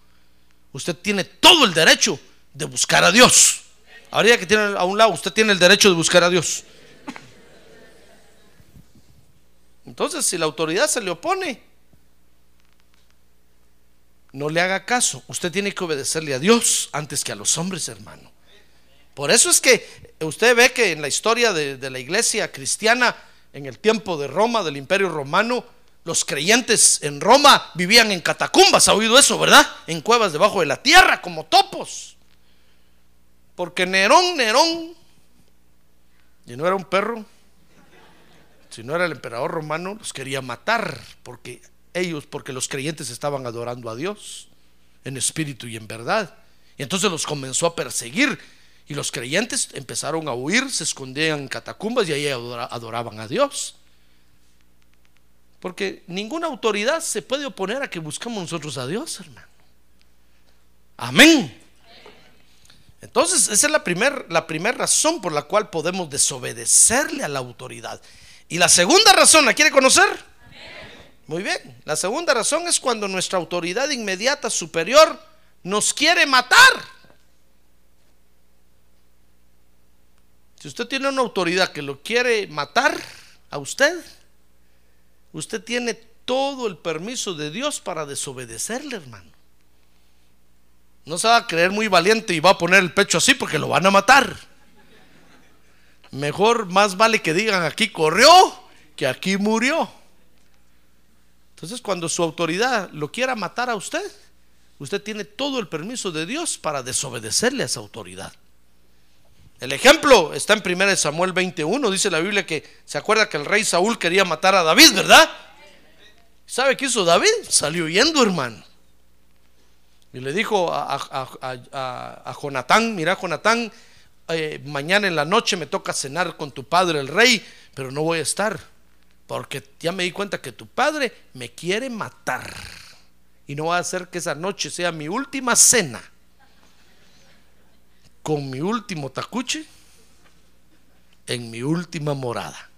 usted tiene todo el derecho de buscar a Dios. Habría que tiene a un lado, usted tiene el derecho de buscar a Dios. Entonces, si la autoridad se le opone, no le haga caso. Usted tiene que obedecerle a Dios antes que a los hombres, hermano. Por eso es que usted ve que en la historia de, la iglesia cristiana, en el tiempo de Roma, del imperio romano, los creyentes en Roma vivían en catacumbas, ¿ha oído eso, verdad? En cuevas debajo de la tierra, como topos. Porque Nerón, Nerón, y no era un perro, si no era el emperador romano, los quería matar, porque ellos, porque los creyentes estaban adorando a Dios en espíritu y en verdad. Y entonces los comenzó a perseguir. Y los creyentes empezaron a huir, se escondían en catacumbas y ahí adoraban a Dios. Porque ninguna autoridad se puede oponer a que buscamos nosotros a Dios, hermano. Amén. Entonces, esa es la primera la primer razón por la cual podemos desobedecerle a la autoridad. Y la segunda razón, ¿la quiere conocer? Muy bien. La segunda razón es cuando nuestra autoridad inmediata superior nos quiere matar. Si usted tiene una autoridad que lo quiere matar a usted, Usted tiene todo el permiso de Dios para desobedecerle, hermano. No se va a creer muy valiente y va a poner el pecho así porque lo van a matar. Mejor, más vale que digan aquí corrió que aquí murió. Entonces, cuando su autoridad lo quiera matar a usted, usted tiene todo el permiso de Dios para desobedecerle a esa autoridad. El ejemplo está en 1 Samuel 21, dice la Biblia que se acuerda que el rey Saúl quería matar a David, ¿verdad? ¿Sabe qué hizo David? Salió huyendo, hermano. Y le dijo a, Jonatán, mira Jonatán, eh, mañana en la noche me toca cenar con tu padre el rey, pero no voy a estar, porque ya me di cuenta que tu padre me quiere matar. Y no va a hacer que esa noche sea mi última cena con mi último tacuche en mi última morada.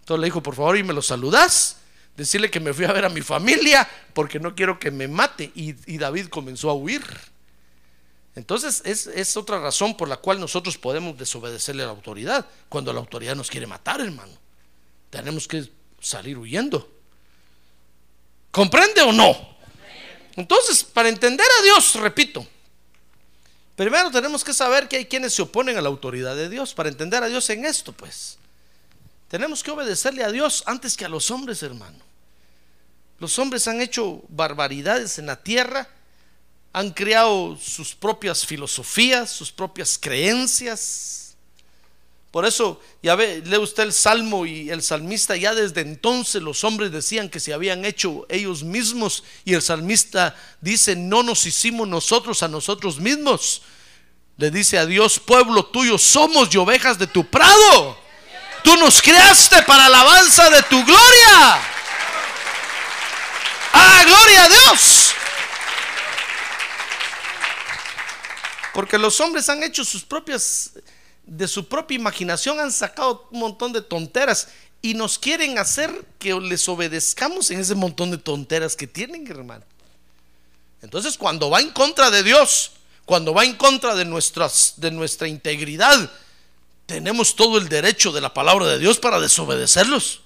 Entonces le dijo, por favor, y me lo saludas, decirle que me fui a ver a mi familia porque no quiero que me mate. Y, David comenzó a huir. Entonces es, es, otra razón por la cual nosotros podemos desobedecerle a la autoridad, cuando la autoridad nos quiere matar, hermano. Tenemos que salir huyendo. ¿Comprende o no? Entonces, para entender a Dios, repito, Primero tenemos que saber que hay quienes se oponen a la autoridad de Dios. Para entender a Dios en esto, pues. Tenemos que obedecerle a Dios antes que a los hombres, hermano. Los hombres han hecho barbaridades en la tierra, han creado sus propias filosofías, sus propias creencias, por eso, ya ve, lee usted el salmo y el salmista, ya desde entonces los hombres decían que se habían hecho ellos mismos y el salmista dice, no nos hicimos nosotros a nosotros mismos. Le dice a Dios, pueblo tuyo somos y ovejas de tu prado. Tú nos creaste para alabanza de tu gloria. Ah, gloria a Dios. Porque los hombres han hecho sus propias de su propia imaginación han sacado un montón de tonteras y nos quieren hacer que les obedezcamos en ese montón de tonteras que tienen, hermano. Entonces, cuando va en contra de Dios, cuando va en contra de, nuestras, de nuestra integridad, tenemos todo el derecho de la palabra de Dios para desobedecerlos,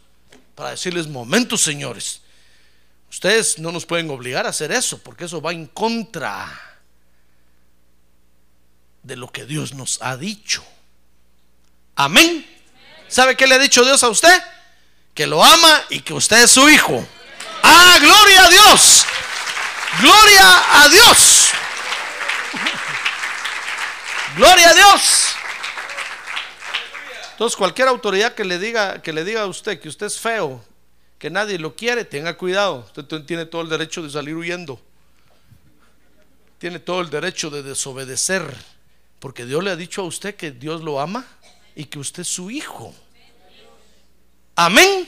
para decirles, momentos, señores, ustedes no nos pueden obligar a hacer eso, porque eso va en contra de lo que Dios nos ha dicho. Amén. ¿Sabe qué le ha dicho Dios a usted? Que lo ama y que usted es su hijo. Ah, gloria a Dios. Gloria a Dios. Gloria a Dios. Entonces, cualquier autoridad que le diga que le diga a usted que usted es feo, que nadie lo quiere, tenga cuidado. Usted tiene todo el derecho de salir huyendo. Tiene todo el derecho de desobedecer, porque Dios le ha dicho a usted que Dios lo ama y que usted es su hijo. Amén.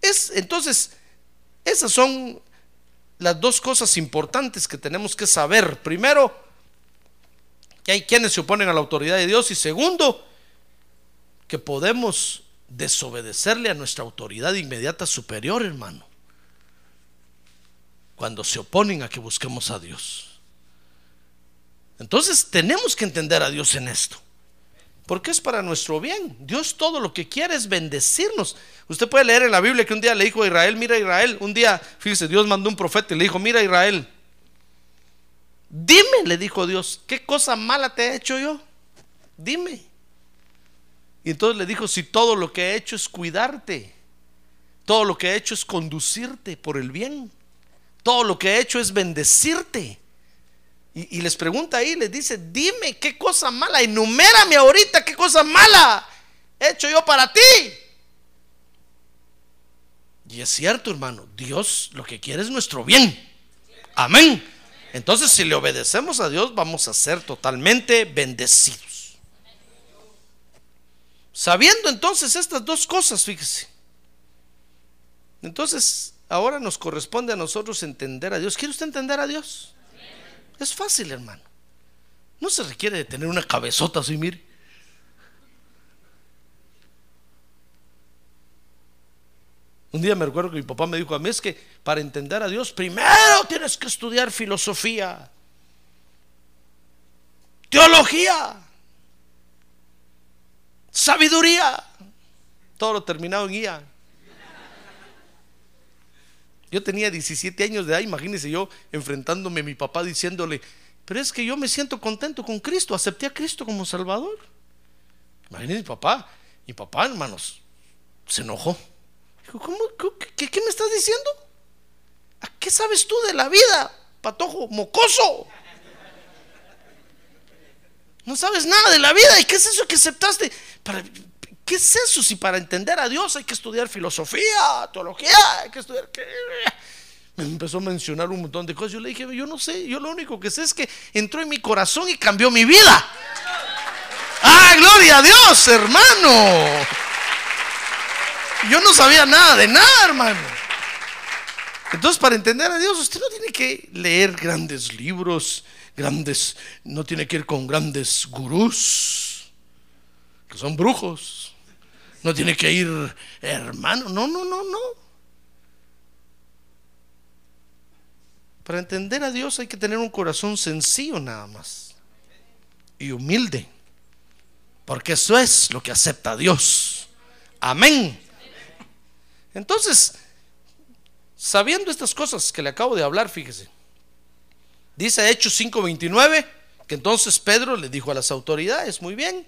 Es, entonces, esas son las dos cosas importantes que tenemos que saber. Primero, que hay quienes se oponen a la autoridad de Dios y segundo, que podemos desobedecerle a nuestra autoridad inmediata superior, hermano, cuando se oponen a que busquemos a Dios. Entonces tenemos que entender a Dios en esto. Porque es para nuestro bien. Dios todo lo que quiere es bendecirnos. Usted puede leer en la Biblia que un día le dijo a Israel, mira Israel, un día, fíjese, Dios mandó un profeta y le dijo, mira Israel, dime, le dijo Dios, ¿qué cosa mala te he hecho yo? Dime. Y entonces le dijo, si todo lo que he hecho es cuidarte, todo lo que he hecho es conducirte por el bien, todo lo que he hecho es bendecirte. Y, les pregunta ahí, les dice, dime qué cosa mala, enumérame ahorita qué cosa mala he hecho yo para ti. Y es cierto, hermano, Dios lo que quiere es nuestro bien. Amén. Entonces, si le obedecemos a Dios, vamos a ser totalmente bendecidos. Sabiendo entonces estas dos cosas, fíjese. Entonces, ahora nos corresponde a nosotros entender a Dios. ¿Quiere usted entender a Dios? Es fácil, hermano. No se requiere de tener una cabezota así, mire. Un día me recuerdo que mi papá me dijo a mí es que para entender a Dios primero tienes que estudiar filosofía, teología, sabiduría, todo lo terminado en guía. Yo tenía 17 años de edad, imagínese yo enfrentándome a mi papá diciéndole, pero es que yo me siento contento con Cristo, acepté a Cristo como Salvador. Imagínese mi papá, mi papá, hermanos, se enojó. Dijo, ¿cómo, qué, qué, me estás diciendo? ¿A qué sabes tú de la vida, patojo mocoso? No sabes nada de la vida. ¿Y qué es eso que aceptaste? Para, ¿Qué es eso? Si para entender a Dios hay que estudiar filosofía, teología, hay que estudiar... ¿qué? Me empezó a mencionar un montón de cosas. Yo le dije, yo no sé, yo lo único que sé es que entró en mi corazón y cambió mi vida. ¡Ah, gloria a Dios, hermano! Yo no sabía nada de nada, hermano. Entonces, para entender a Dios, usted no tiene que leer grandes libros, grandes, no tiene que ir con grandes gurús, que son brujos. No tiene que ir, hermano, no, no, no, no. Para entender a Dios hay que tener un corazón sencillo nada más y humilde, porque eso es lo que acepta Dios. Amén. Entonces, sabiendo estas cosas que le acabo de hablar, fíjese, dice Hechos 5:29 que entonces Pedro le dijo a las autoridades, muy bien,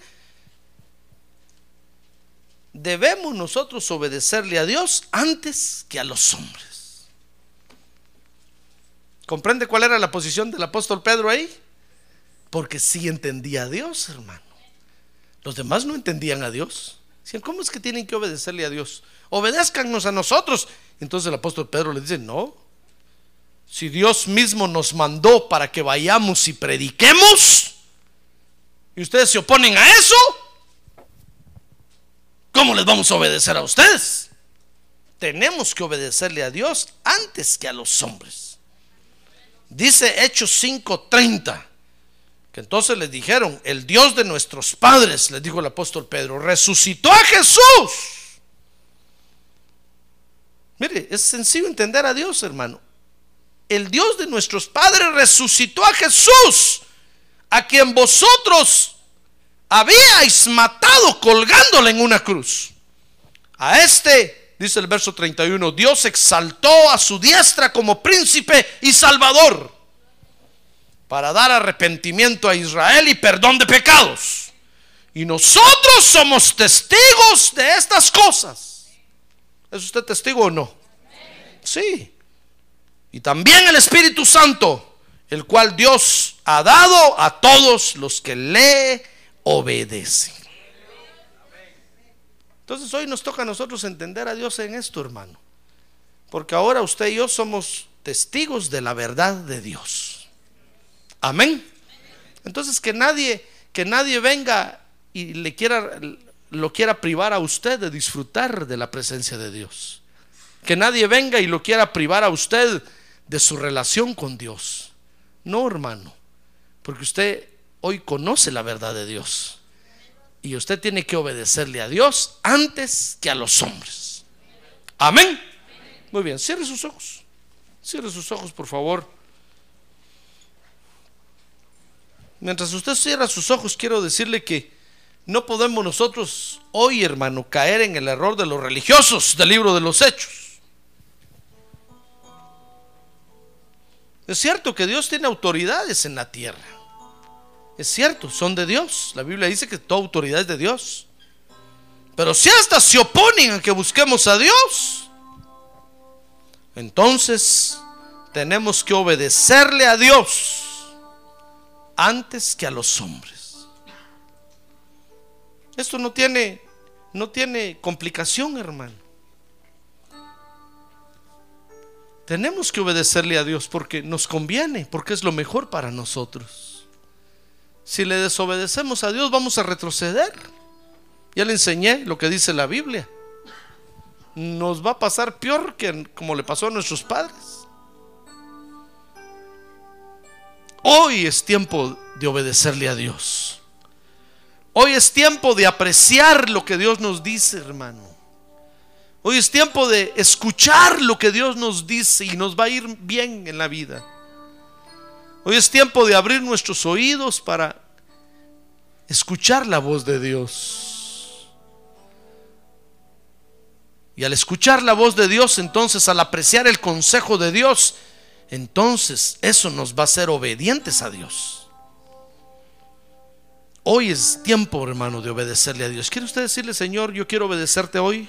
debemos nosotros obedecerle a Dios antes que a los hombres. ¿Comprende cuál era la posición del apóstol Pedro ahí? Porque sí entendía a Dios, hermano. Los demás no entendían a Dios. ¿cómo es que tienen que obedecerle a Dios? Obedézcanos a nosotros. Entonces el apóstol Pedro le dice, no. Si Dios mismo nos mandó para que vayamos y prediquemos, y ustedes se oponen a eso, ¿cómo les vamos a obedecer a ustedes? Tenemos que obedecerle a Dios antes que a los hombres. Dice Hechos 5:30, que entonces les dijeron, el Dios de nuestros padres, les dijo el apóstol Pedro, resucitó a Jesús. Mire, es sencillo entender a Dios, hermano. El Dios de nuestros padres resucitó a Jesús, a quien vosotros habíais matado colgándole en una cruz. A este dice el verso 31, Dios exaltó a su diestra como príncipe y salvador para dar arrepentimiento a Israel y perdón de pecados. Y nosotros somos testigos de estas cosas. ¿Es usted testigo o no? Sí. Y también el Espíritu Santo, el cual Dios ha dado a todos los que le obedecen. Entonces hoy nos toca a nosotros entender a Dios en esto, hermano. Porque ahora usted y yo somos testigos de la verdad de Dios. Amén. Entonces que nadie que nadie venga y le quiera lo quiera privar a usted de disfrutar de la presencia de Dios. Que nadie venga y lo quiera privar a usted de su relación con Dios. No, hermano, porque usted hoy conoce la verdad de Dios. Y usted tiene que obedecerle a Dios antes que a los hombres. Amén. Muy bien, cierre sus ojos. Cierre sus ojos, por favor. Mientras usted cierra sus ojos, quiero decirle que no podemos nosotros hoy, hermano, caer en el error de los religiosos del libro de los hechos. Es cierto que Dios tiene autoridades en la tierra. Es cierto, son de Dios. La Biblia dice que toda autoridad es de Dios. Pero si hasta se oponen a que busquemos a Dios, entonces tenemos que obedecerle a Dios antes que a los hombres. Esto no tiene no tiene complicación, hermano. Tenemos que obedecerle a Dios porque nos conviene, porque es lo mejor para nosotros. Si le desobedecemos a Dios vamos a retroceder. Ya le enseñé lo que dice la Biblia. Nos va a pasar peor que como le pasó a nuestros padres. Hoy es tiempo de obedecerle a Dios. Hoy es tiempo de apreciar lo que Dios nos dice, hermano. Hoy es tiempo de escuchar lo que Dios nos dice y nos va a ir bien en la vida. Hoy es tiempo de abrir nuestros oídos para escuchar la voz de Dios. Y al escuchar la voz de Dios, entonces al apreciar el consejo de Dios, entonces eso nos va a hacer obedientes a Dios. Hoy es tiempo, hermano, de obedecerle a Dios. ¿Quiere usted decirle, Señor, yo quiero obedecerte hoy?